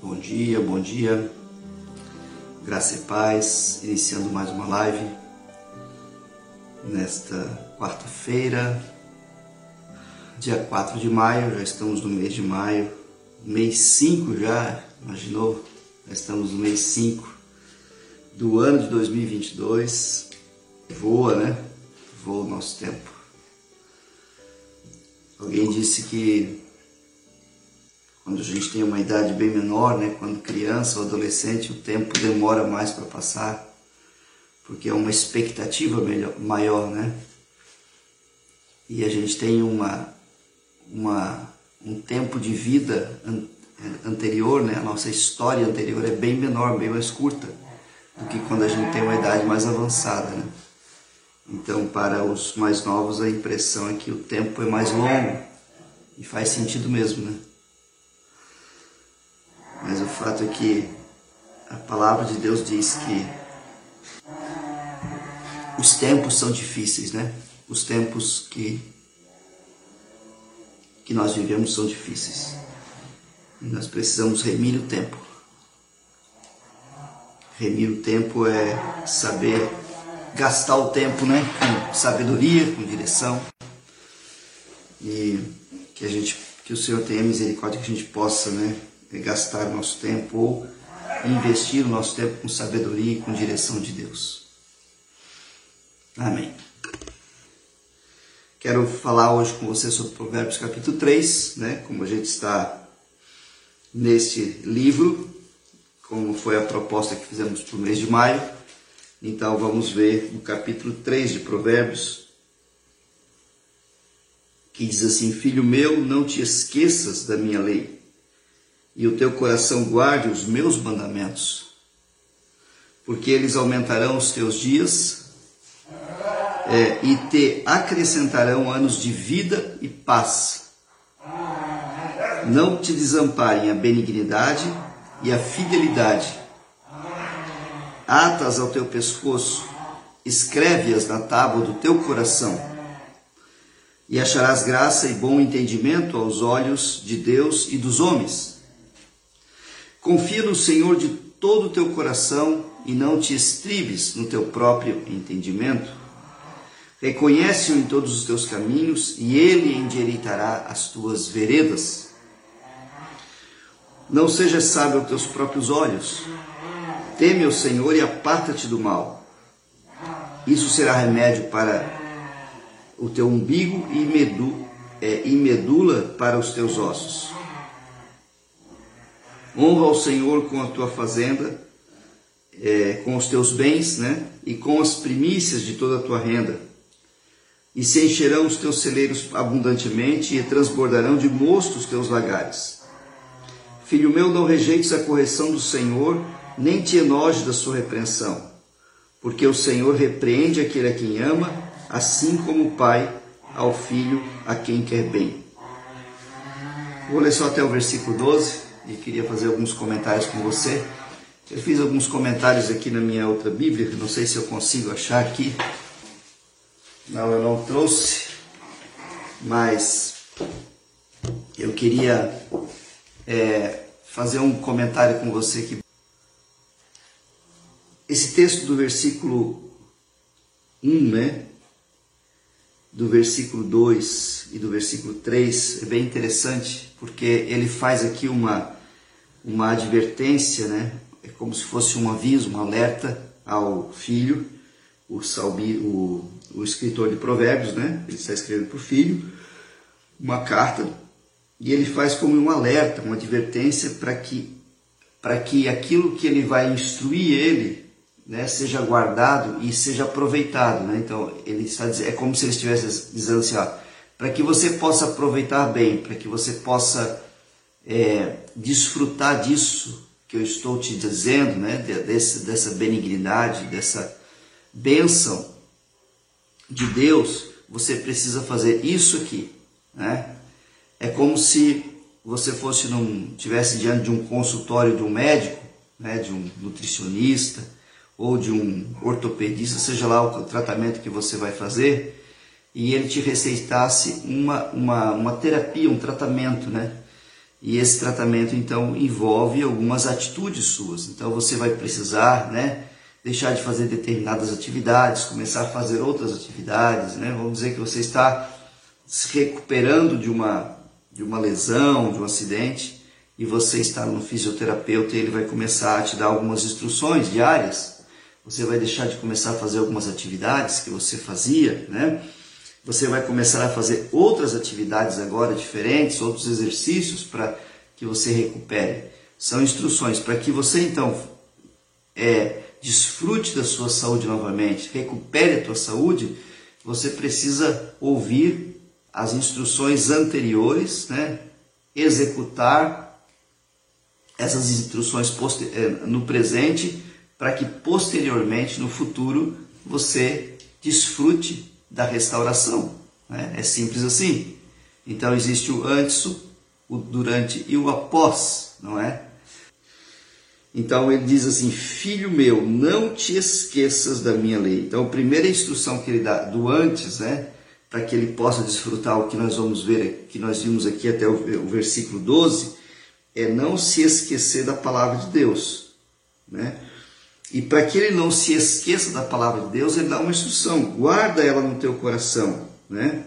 Bom dia, bom dia. Graça e paz, iniciando mais uma live nesta quarta-feira, dia 4 de maio, já estamos no mês de maio, mês 5 já, imaginou? Já estamos no mês 5 do ano de 2022. Voa, né? Voa o nosso tempo. Alguém disse que quando a gente tem uma idade bem menor, né, quando criança ou adolescente, o tempo demora mais para passar, porque é uma expectativa melhor, maior, né? E a gente tem uma, uma, um tempo de vida an, anterior, né? A nossa história anterior é bem menor, bem mais curta do que quando a gente tem uma idade mais avançada, né? Então, para os mais novos, a impressão é que o tempo é mais longo e faz sentido mesmo, né? Mas o fato é que a palavra de Deus diz que os tempos são difíceis, né? Os tempos que que nós vivemos são difíceis. E nós precisamos remir o tempo. Remir o tempo é saber gastar o tempo, né? Com sabedoria, com direção. E que a gente, que o Senhor tenha misericórdia que a gente possa, né? gastar o nosso tempo ou investir o nosso tempo com sabedoria e com direção de Deus. Amém. Quero falar hoje com você sobre Provérbios capítulo 3, né? Como a gente está neste livro, como foi a proposta que fizemos para o mês de maio. Então vamos ver no capítulo 3 de Provérbios, que diz assim: Filho meu, não te esqueças da minha lei e o teu coração guarde os meus mandamentos, porque eles aumentarão os teus dias é, e te acrescentarão anos de vida e paz. Não te desamparem a benignidade e a fidelidade. Atas ao teu pescoço, escreve-as na tábua do teu coração, e acharás graça e bom entendimento aos olhos de Deus e dos homens Confia no Senhor de todo o teu coração e não te estribes no teu próprio entendimento. Reconhece-o em todos os teus caminhos e ele endireitará as tuas veredas. Não sejas sábio aos teus próprios olhos. Teme o Senhor e aparta-te do mal. Isso será remédio para o teu umbigo e, medu, é, e medula para os teus ossos. Honra ao Senhor com a tua fazenda, é, com os teus bens, né? E com as primícias de toda a tua renda. E se encherão os teus celeiros abundantemente e transbordarão de mosto os teus lagares. Filho meu, não rejeites a correção do Senhor, nem te enojes da sua repreensão, porque o Senhor repreende aquele a quem ama, assim como o pai ao filho a quem quer bem. Vou ler só até o versículo 12 e queria fazer alguns comentários com você. Eu fiz alguns comentários aqui na minha outra Bíblia, não sei se eu consigo achar aqui. Não, eu não trouxe, mas eu queria é, fazer um comentário com você que esse texto do versículo 1, né? Do versículo 2 e do versículo 3 é bem interessante porque ele faz aqui uma, uma advertência, né? É como se fosse um aviso, um alerta ao filho, o, salbi, o, o escritor de Provérbios, né? Ele está escrevendo para o filho uma carta e ele faz como um alerta, uma advertência para que para que aquilo que ele vai instruir ele né, seja guardado e seja aproveitado. Né? Então, ele está dizendo, é como se ele estivesse dizendo assim: para que você possa aproveitar bem, para que você possa é, desfrutar disso que eu estou te dizendo, né, desse, dessa benignidade, dessa bênção de Deus, você precisa fazer isso aqui, né? É como se você fosse num tivesse diante de um consultório de um médico, né, de um nutricionista ou de um ortopedista, seja lá o tratamento que você vai fazer, e ele te receitasse uma, uma, uma terapia, um tratamento, né? E esse tratamento então envolve algumas atitudes suas. Então você vai precisar, né, deixar de fazer determinadas atividades, começar a fazer outras atividades, né? Vamos dizer que você está se recuperando de uma de uma lesão, de um acidente, e você está no fisioterapeuta e ele vai começar a te dar algumas instruções diárias. Você vai deixar de começar a fazer algumas atividades que você fazia, né? Você vai começar a fazer outras atividades agora diferentes, outros exercícios para que você recupere. São instruções para que você então é, desfrute da sua saúde novamente, recupere a tua saúde. Você precisa ouvir as instruções anteriores, né? executar essas instruções é, no presente para que posteriormente, no futuro, você desfrute da restauração. Né? É simples assim. Então existe o antes, o durante e o após, não é? Então ele diz assim: Filho meu, não te esqueças da minha lei. Então a primeira instrução que ele dá do antes, né? Para que ele possa desfrutar o que nós vamos ver, que nós vimos aqui até o, o versículo 12, é não se esquecer da palavra de Deus, né? E para que ele não se esqueça da palavra de Deus, ele dá uma instrução: guarda ela no teu coração, né?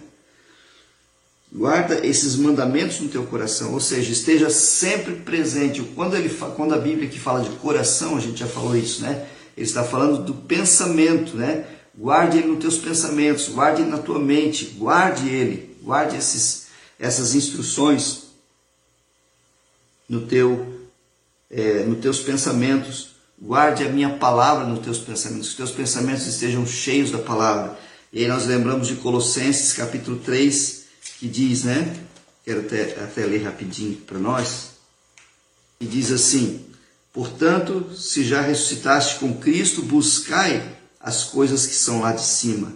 Guarda esses mandamentos no teu coração, ou seja, esteja sempre presente. Quando, ele, quando a Bíblia que fala de coração, a gente já falou isso, né? Ele está falando do pensamento, né? Guarde ele nos teus pensamentos, guarde ele na tua mente, guarde ele, guarde esses, essas instruções no teu, é, nos teus pensamentos. Guarde a minha palavra nos teus pensamentos, que os teus pensamentos estejam cheios da palavra. E aí nós lembramos de Colossenses capítulo 3, que diz, né? Quero até, até ler rapidinho para nós. E diz assim: Portanto, se já ressuscitaste com Cristo, buscai as coisas que são lá de cima,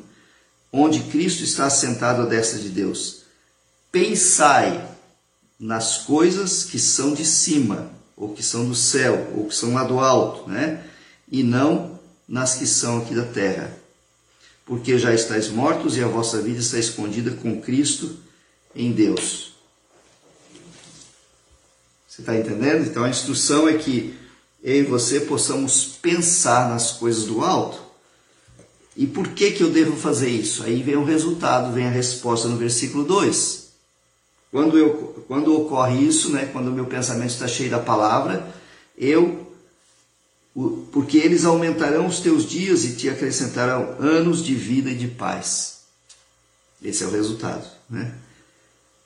onde Cristo está assentado à destra de Deus. Pensai nas coisas que são de cima ou que são do céu, ou que são lá do alto, né? E não nas que são aqui da terra. Porque já estáis mortos e a vossa vida está escondida com Cristo em Deus. Você está entendendo? Então a instrução é que eu e você possamos pensar nas coisas do alto. E por que, que eu devo fazer isso? Aí vem o resultado, vem a resposta no versículo 2. Quando, eu, quando ocorre isso, né, quando o meu pensamento está cheio da palavra, eu, porque eles aumentarão os teus dias e te acrescentarão anos de vida e de paz. Esse é o resultado, né?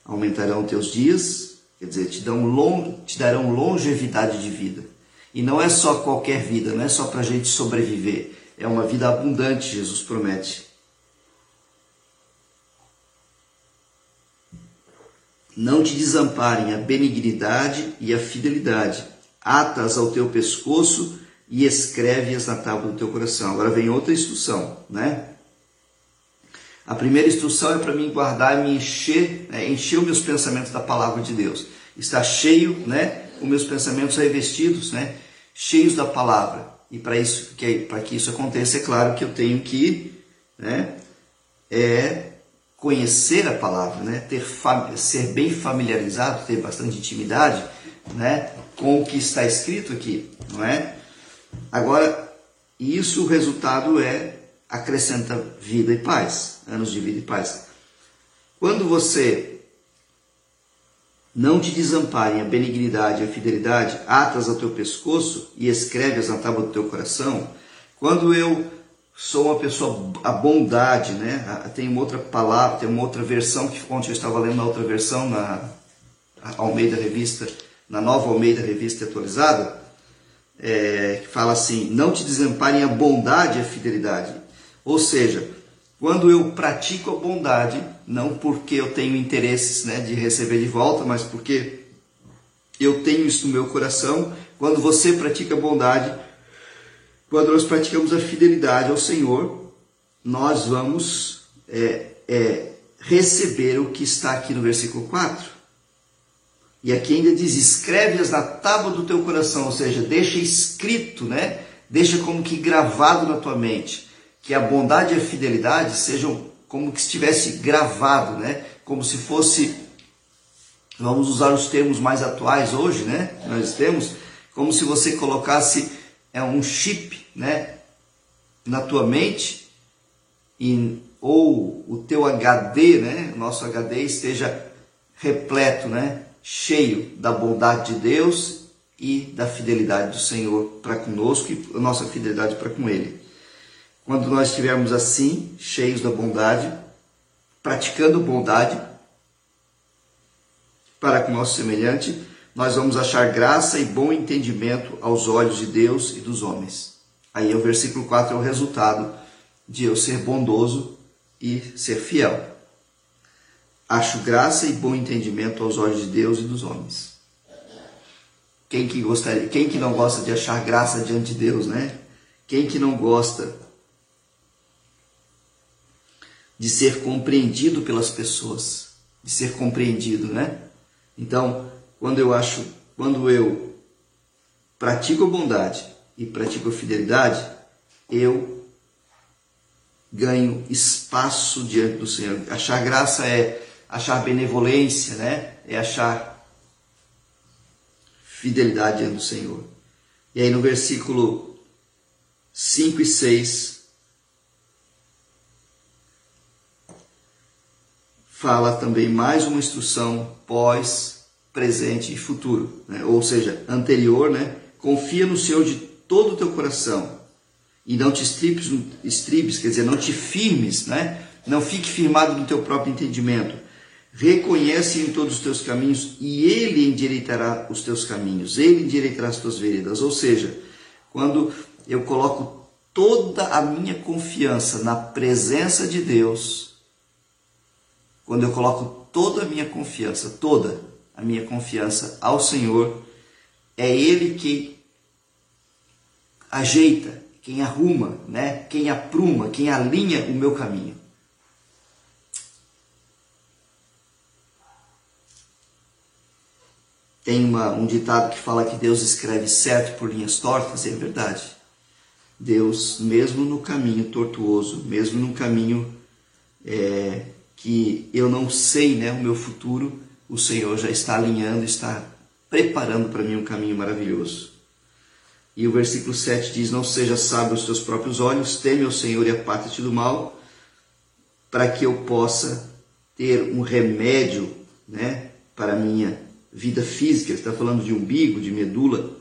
Aumentarão teus dias, quer dizer, te, dão long, te darão longevidade de vida. E não é só qualquer vida, não é só para a gente sobreviver, é uma vida abundante, Jesus promete. Não te desamparem a benignidade e a fidelidade. Atas ao teu pescoço e escreve-as na tábua do teu coração. Agora vem outra instrução, né? A primeira instrução é para mim guardar e me encher, né? encher os meus pensamentos da palavra de Deus. Está cheio, né? Os meus pensamentos revestidos, né? Cheios da palavra. E para isso, para que isso aconteça, é claro que eu tenho que, né? É conhecer a palavra, né? ter ser bem familiarizado, ter bastante intimidade, né? com o que está escrito aqui, não é? Agora, isso o resultado é acrescenta vida e paz, anos de vida e paz. Quando você não te desamparem a benignidade e a fidelidade, atas ao teu pescoço e escreve-as na tábua do teu coração, quando eu sou uma pessoa, a bondade, né? Tem uma outra palavra, tem uma outra versão que ontem eu estava lendo na outra versão, na Almeida Revista, na nova Almeida Revista atualizada, é, que fala assim: não te desamparem a bondade e a fidelidade. Ou seja, quando eu pratico a bondade, não porque eu tenho interesses né, de receber de volta, mas porque eu tenho isso no meu coração, quando você pratica a bondade, quando nós praticamos a fidelidade ao Senhor, nós vamos é, é, receber o que está aqui no versículo 4. E aqui ainda diz: escreve-as na tábua do teu coração, ou seja, deixa escrito, né? Deixa como que gravado na tua mente, que a bondade e a fidelidade sejam como que estivesse gravado, né? Como se fosse, vamos usar os termos mais atuais hoje, né? Nós temos, como se você colocasse é um chip, né? Na tua mente e, ou o teu HD, né? O nosso HD esteja repleto, né? Cheio da bondade de Deus e da fidelidade do Senhor para conosco e a nossa fidelidade para com Ele. Quando nós estivermos assim, cheios da bondade, praticando bondade para com o nosso semelhante, nós vamos achar graça e bom entendimento aos olhos de Deus e dos homens. Aí o versículo 4 é o resultado de eu ser bondoso e ser fiel. Acho graça e bom entendimento aos olhos de Deus e dos homens. Quem que gostaria, quem que não gosta de achar graça diante de Deus, né? Quem que não gosta de ser compreendido pelas pessoas, de ser compreendido, né? Então, quando eu acho, quando eu pratico bondade e pratico fidelidade, eu ganho espaço diante do Senhor. Achar graça é achar benevolência, né? É achar fidelidade diante do Senhor. E aí no versículo 5 e 6 fala também mais uma instrução pós, presente e futuro, né? ou seja, anterior, né? Confia no Senhor de todo o teu coração e não te estribes, estribes, quer dizer, não te firmes, né? Não fique firmado no teu próprio entendimento. Reconhece em todos os teus caminhos e ele endireitará os teus caminhos, ele endireitará as tuas veredas. Ou seja, quando eu coloco toda a minha confiança na presença de Deus, quando eu coloco toda a minha confiança, toda a minha confiança ao Senhor, é Ele que ajeita, quem arruma, né? quem apruma, quem alinha o meu caminho. Tem uma, um ditado que fala que Deus escreve certo por linhas tortas, e é verdade. Deus, mesmo no caminho tortuoso, mesmo no caminho é, que eu não sei né, o meu futuro, o Senhor já está alinhando, está preparando para mim um caminho maravilhoso. E o versículo 7 diz: Não seja sábio aos teus próprios olhos, teme o Senhor e aparte-te do mal, para que eu possa ter um remédio né, para a minha vida física. Ele está falando de umbigo, de medula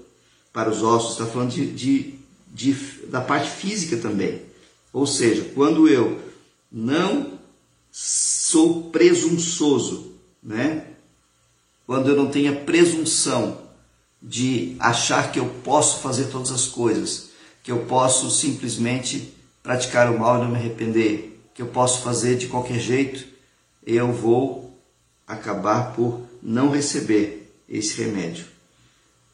para os ossos, está falando de, de, de, da parte física também. Ou seja, quando eu não sou presunçoso, né? Quando eu não tenho a presunção de achar que eu posso fazer todas as coisas, que eu posso simplesmente praticar o mal e não me arrepender, que eu posso fazer de qualquer jeito, eu vou acabar por não receber esse remédio,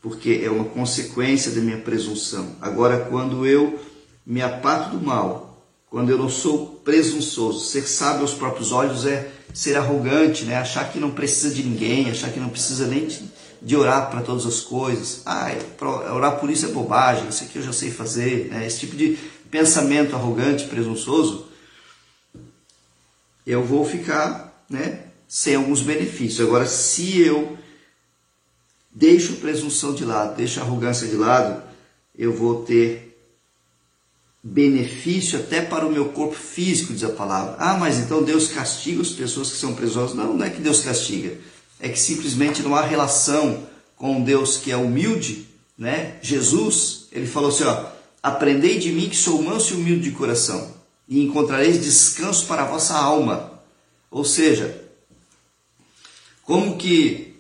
porque é uma consequência da minha presunção. Agora, quando eu me aparto do mal quando eu não sou presunçoso. Ser sábio aos próprios olhos é ser arrogante, né? achar que não precisa de ninguém, achar que não precisa nem de, de orar para todas as coisas. Ah, orar por isso é bobagem, isso aqui eu já sei fazer. Né? Esse tipo de pensamento arrogante, presunçoso, eu vou ficar né, sem alguns benefícios. Agora, se eu deixo a presunção de lado, deixo a arrogância de lado, eu vou ter benefício até para o meu corpo físico, diz a palavra. Ah, mas então Deus castiga as pessoas que são presosas. Não, não é que Deus castiga. É que simplesmente não há relação com um Deus que é humilde, né? Jesus, ele falou assim, ó, aprendei de mim que sou manso e humilde de coração, e encontrareis descanso para a vossa alma. Ou seja, como que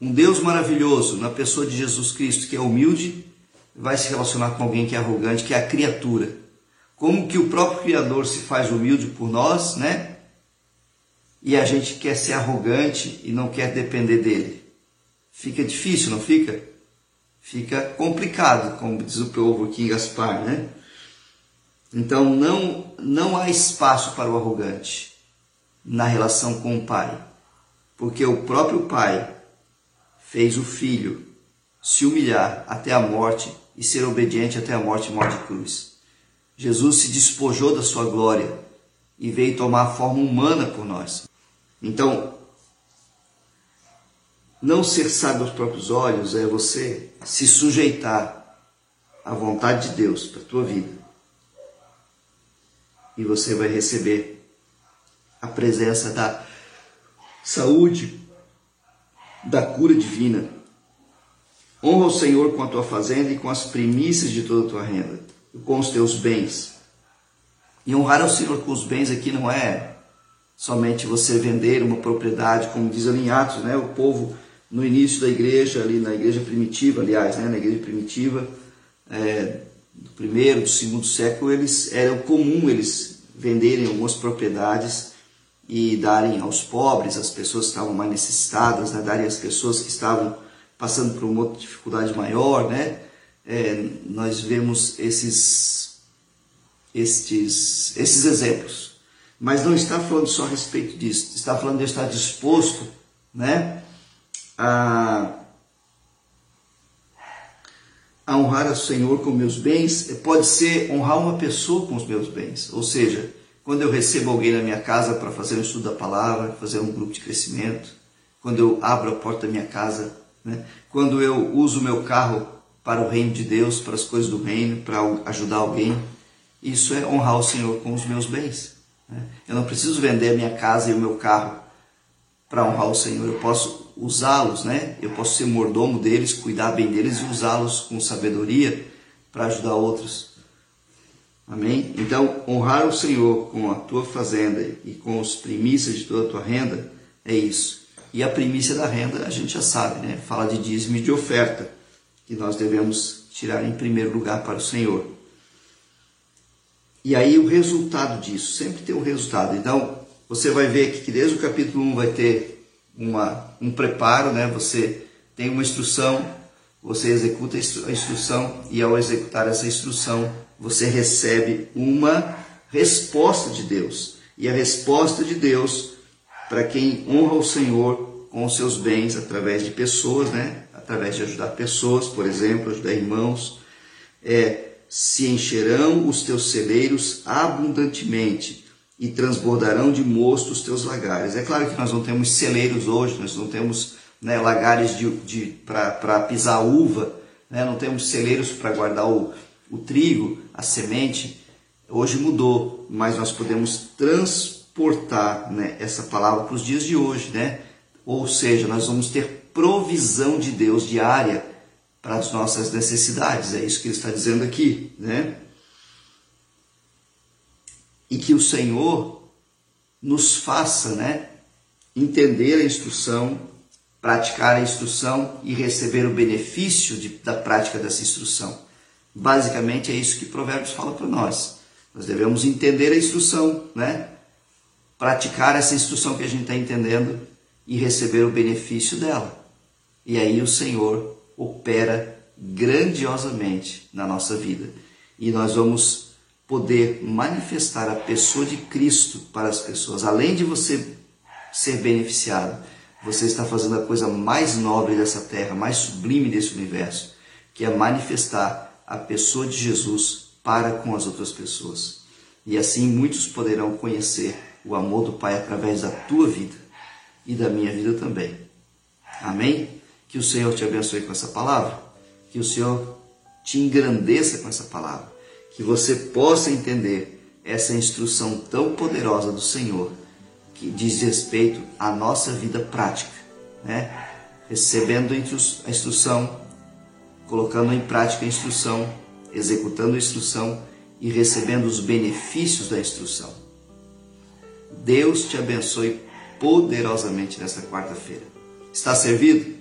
um Deus maravilhoso na pessoa de Jesus Cristo, que é humilde, vai se relacionar com alguém que é arrogante, que é a criatura. Como que o próprio Criador se faz humilde por nós, né? E a gente quer ser arrogante e não quer depender dele. Fica difícil, não fica? Fica complicado, como diz o povo aqui em Gaspar, né? Então não, não há espaço para o arrogante na relação com o pai, porque o próprio pai fez o filho se humilhar até a morte e ser obediente até a morte e morte de cruz. Jesus se despojou da sua glória e veio tomar a forma humana por nós. Então, não ser sábio aos próprios olhos é você se sujeitar à vontade de Deus para a tua vida. E você vai receber a presença da saúde, da cura divina. Honra o Senhor com a tua fazenda e com as primícias de toda a tua renda, com os teus bens. E honrar ao Senhor com os bens aqui não é somente você vender uma propriedade, como diz ali em Atos, né? O povo no início da igreja, ali na igreja primitiva, aliás, né? na igreja primitiva, é, do primeiro, do segundo século, eles era comum eles venderem algumas propriedades e darem aos pobres, às pessoas que estavam mais necessitadas, né? darem às pessoas que estavam passando por uma dificuldade maior, né? É, nós vemos esses, estes, esses exemplos. Mas não está falando só a respeito disso, está falando de estar disposto né, a, a honrar o Senhor com meus bens. Pode ser honrar uma pessoa com os meus bens, ou seja, quando eu recebo alguém na minha casa para fazer um estudo da palavra, fazer um grupo de crescimento, quando eu abro a porta da minha casa, né? quando eu uso o meu carro para o reino de Deus, para as coisas do reino, para ajudar alguém, isso é honrar o Senhor com os meus bens. Né? Eu não preciso vender a minha casa e o meu carro para honrar o Senhor, eu posso usá-los, né? eu posso ser mordomo deles, cuidar bem deles e usá-los com sabedoria para ajudar outros. Amém? Então, honrar o Senhor com a tua fazenda e com os primícias de toda a tua renda é isso. E a primícia da renda a gente já sabe, né? Fala de dízimo e de oferta, que nós devemos tirar em primeiro lugar para o Senhor. E aí o resultado disso, sempre tem um resultado. Então, você vai ver que desde o capítulo 1 vai ter uma, um preparo, né? Você tem uma instrução, você executa a instrução e ao executar essa instrução, você recebe uma resposta de Deus. E a resposta de Deus para quem honra o Senhor com os seus bens através de pessoas, né? Através de ajudar pessoas, por exemplo, ajudar irmãos, é se encherão os teus celeiros abundantemente e transbordarão de mosto os teus lagares. É claro que nós não temos celeiros hoje, nós não temos né, lagares de, de para pisar uva, né? não temos celeiros para guardar o, o trigo, a semente, hoje mudou, mas nós podemos transportar né, essa palavra para os dias de hoje, né? Ou seja, nós vamos ter provisão de Deus diária para as nossas necessidades, é isso que ele está dizendo aqui, né? E que o Senhor nos faça, né, entender a instrução, praticar a instrução e receber o benefício de, da prática dessa instrução. Basicamente é isso que Provérbios fala para nós. Nós devemos entender a instrução, né? Praticar essa instrução que a gente está entendendo e receber o benefício dela. E aí o Senhor opera grandiosamente na nossa vida. E nós vamos poder manifestar a pessoa de Cristo para as pessoas. Além de você ser beneficiado, você está fazendo a coisa mais nobre dessa terra, mais sublime desse universo, que é manifestar a pessoa de Jesus para com as outras pessoas. E assim muitos poderão conhecer o amor do Pai através da tua vida e da minha vida também. Amém? Que o Senhor te abençoe com essa palavra, que o Senhor te engrandeça com essa palavra, que você possa entender essa instrução tão poderosa do Senhor que diz respeito à nossa vida prática, né? Recebendo a instrução colocando em prática a instrução, executando a instrução e recebendo os benefícios da instrução. Deus te abençoe poderosamente nesta quarta-feira. Está servido?